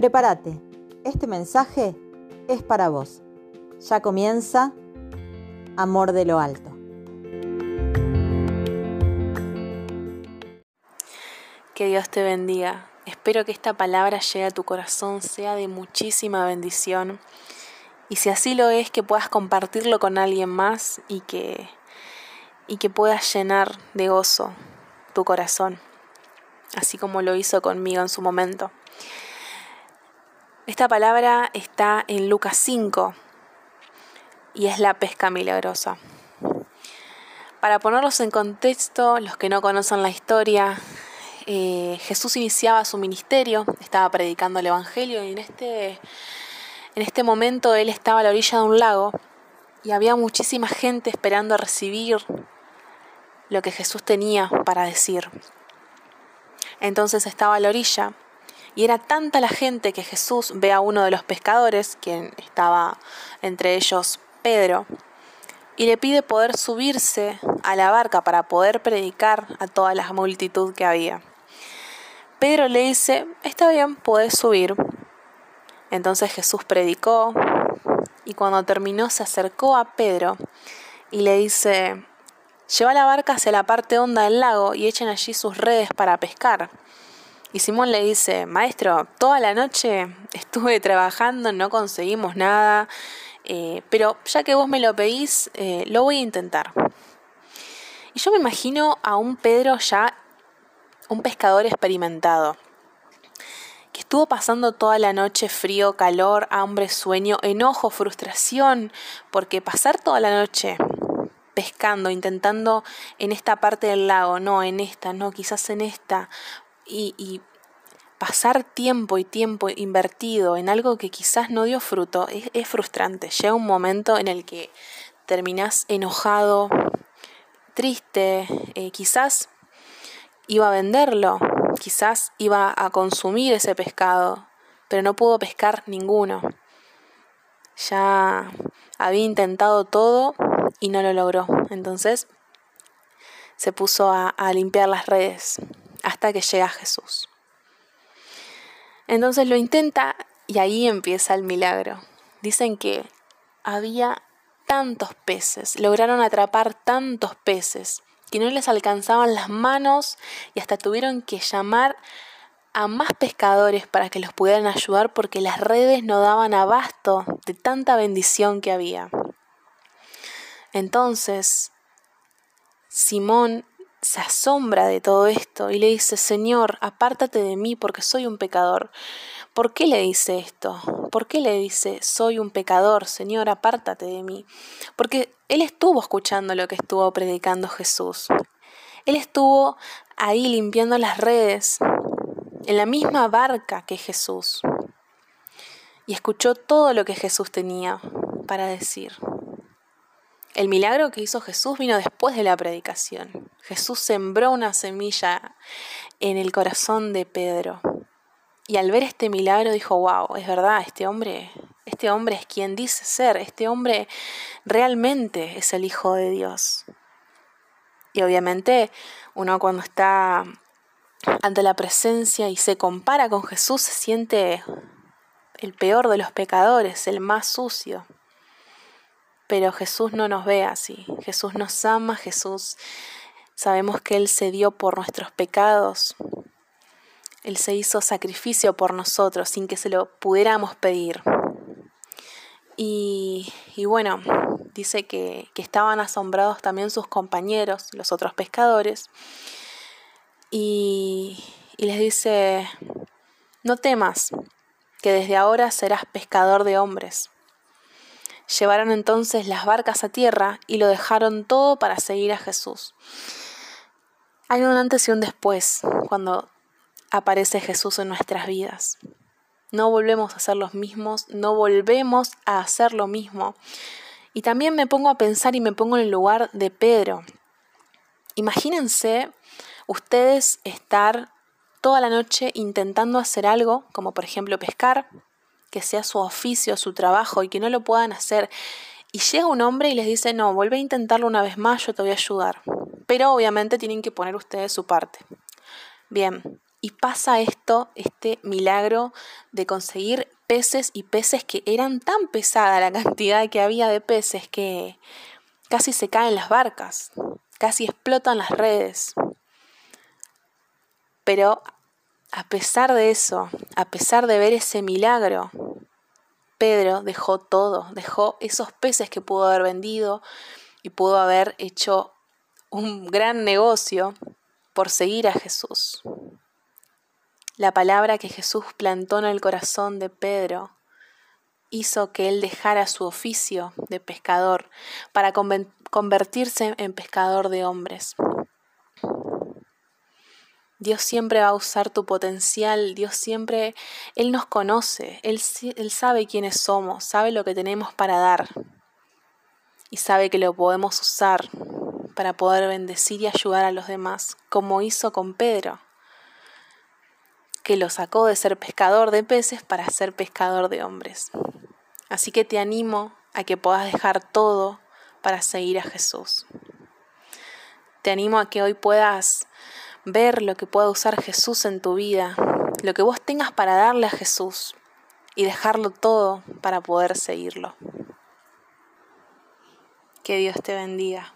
Prepárate, este mensaje es para vos. Ya comienza Amor de lo Alto. Que Dios te bendiga. Espero que esta palabra llegue a tu corazón, sea de muchísima bendición. Y si así lo es, que puedas compartirlo con alguien más y que, y que puedas llenar de gozo tu corazón, así como lo hizo conmigo en su momento. Esta palabra está en Lucas 5 y es la pesca milagrosa. Para ponerlos en contexto, los que no conocen la historia, eh, Jesús iniciaba su ministerio, estaba predicando el Evangelio y en este, en este momento él estaba a la orilla de un lago y había muchísima gente esperando recibir lo que Jesús tenía para decir. Entonces estaba a la orilla y era tanta la gente que Jesús ve a uno de los pescadores, quien estaba entre ellos Pedro, y le pide poder subirse a la barca para poder predicar a toda la multitud que había. Pedro le dice, está bien, puedes subir. Entonces Jesús predicó y cuando terminó se acercó a Pedro y le dice, lleva la barca hacia la parte honda del lago y echen allí sus redes para pescar. Y Simón le dice, maestro, toda la noche estuve trabajando, no conseguimos nada, eh, pero ya que vos me lo pedís, eh, lo voy a intentar. Y yo me imagino a un Pedro ya, un pescador experimentado, que estuvo pasando toda la noche frío, calor, hambre, sueño, enojo, frustración, porque pasar toda la noche pescando, intentando en esta parte del lago, no en esta, no, quizás en esta, y, pasar tiempo y tiempo invertido en algo que quizás no dio fruto es, frustrante. Llega un momento en el que terminás enojado, triste, eh, quizás iba a venderlo, quizás iba a consumir ese pescado, pero no pudo pescar ninguno. Ya había intentado todo y no lo logró. Entonces se puso a limpiar las redes hasta que llega Jesús. Entonces lo intenta y ahí empieza el milagro. Dicen que había tantos peces, lograron atrapar tantos peces que no les alcanzaban las manos y hasta tuvieron que llamar a más pescadores para que los pudieran ayudar porque las redes no daban abasto de tanta bendición que había. Entonces, Simón se asombra de todo esto y le dice, Señor, apártate de mí porque soy un pecador. ¿Por qué le dice esto? ¿Por qué le dice, soy un pecador, Señor, apártate de mí? Porque él estuvo escuchando lo que estuvo predicando Jesús. Él estuvo ahí limpiando las redes, en la misma barca que Jesús. Y escuchó todo lo que Jesús tenía para decir. El milagro que hizo Jesús vino después de la predicación. Jesús sembró una semilla en el corazón de Pedro. Y al ver este milagro dijo, wow, es verdad, este hombre, este hombre es quien dice ser, este hombre realmente es el Hijo de Dios. Y obviamente uno cuando está ante la presencia y se compara con Jesús se siente el peor de los pecadores, el más sucio. Pero Jesús no nos ve así. Jesús nos ama, Jesús sabemos que Él se dio por nuestros pecados. Él se hizo sacrificio por nosotros sin que se lo pudiéramos pedir. Y, bueno, dice que, que, estaban asombrados también sus compañeros, los otros pescadores. Y, y les dice, no temas, que desde ahora serás pescador de hombres. Llevaron entonces las barcas a tierra y lo dejaron todo para seguir a Jesús. Hay un antes y un después cuando aparece Jesús en nuestras vidas. No volvemos a ser los mismos, no volvemos a hacer lo mismo. Y también me pongo a pensar y me pongo en el lugar de Pedro. Imagínense ustedes estar toda la noche intentando hacer algo, como por ejemplo pescar, que sea su oficio, su trabajo y que no lo puedan hacer. Y llega un hombre y les dice, no, vuelve a intentarlo una vez más, yo te voy a ayudar. Pero obviamente tienen que poner ustedes su parte. Bien, Y pasa esto, este milagro de conseguir peces y peces que eran tan pesada la cantidad que había de peces que casi se caen las barcas, casi explotan las redes. Pero a pesar de eso, a pesar de ver ese milagro, Pedro dejó todo, dejó esos peces que pudo haber vendido y pudo haber hecho un gran negocio por seguir a Jesús. La palabra que Jesús plantó en el corazón de Pedro hizo que él dejara su oficio de pescador para convertirse en pescador de hombres. Dios siempre va a usar tu potencial, Dios siempre, Él nos conoce, Él, Él sabe quiénes somos, sabe lo que tenemos para dar y sabe que lo podemos usar para poder bendecir y ayudar a los demás, como hizo con Pedro, que lo sacó de ser pescador de peces para ser pescador de hombres. Así que te animo a que puedas dejar todo para seguir a Jesús. Te animo a que hoy puedas ver lo que pueda usar Jesús en tu vida, lo que vos tengas para darle a Jesús y dejarlo todo para poder seguirlo. Que Dios te bendiga.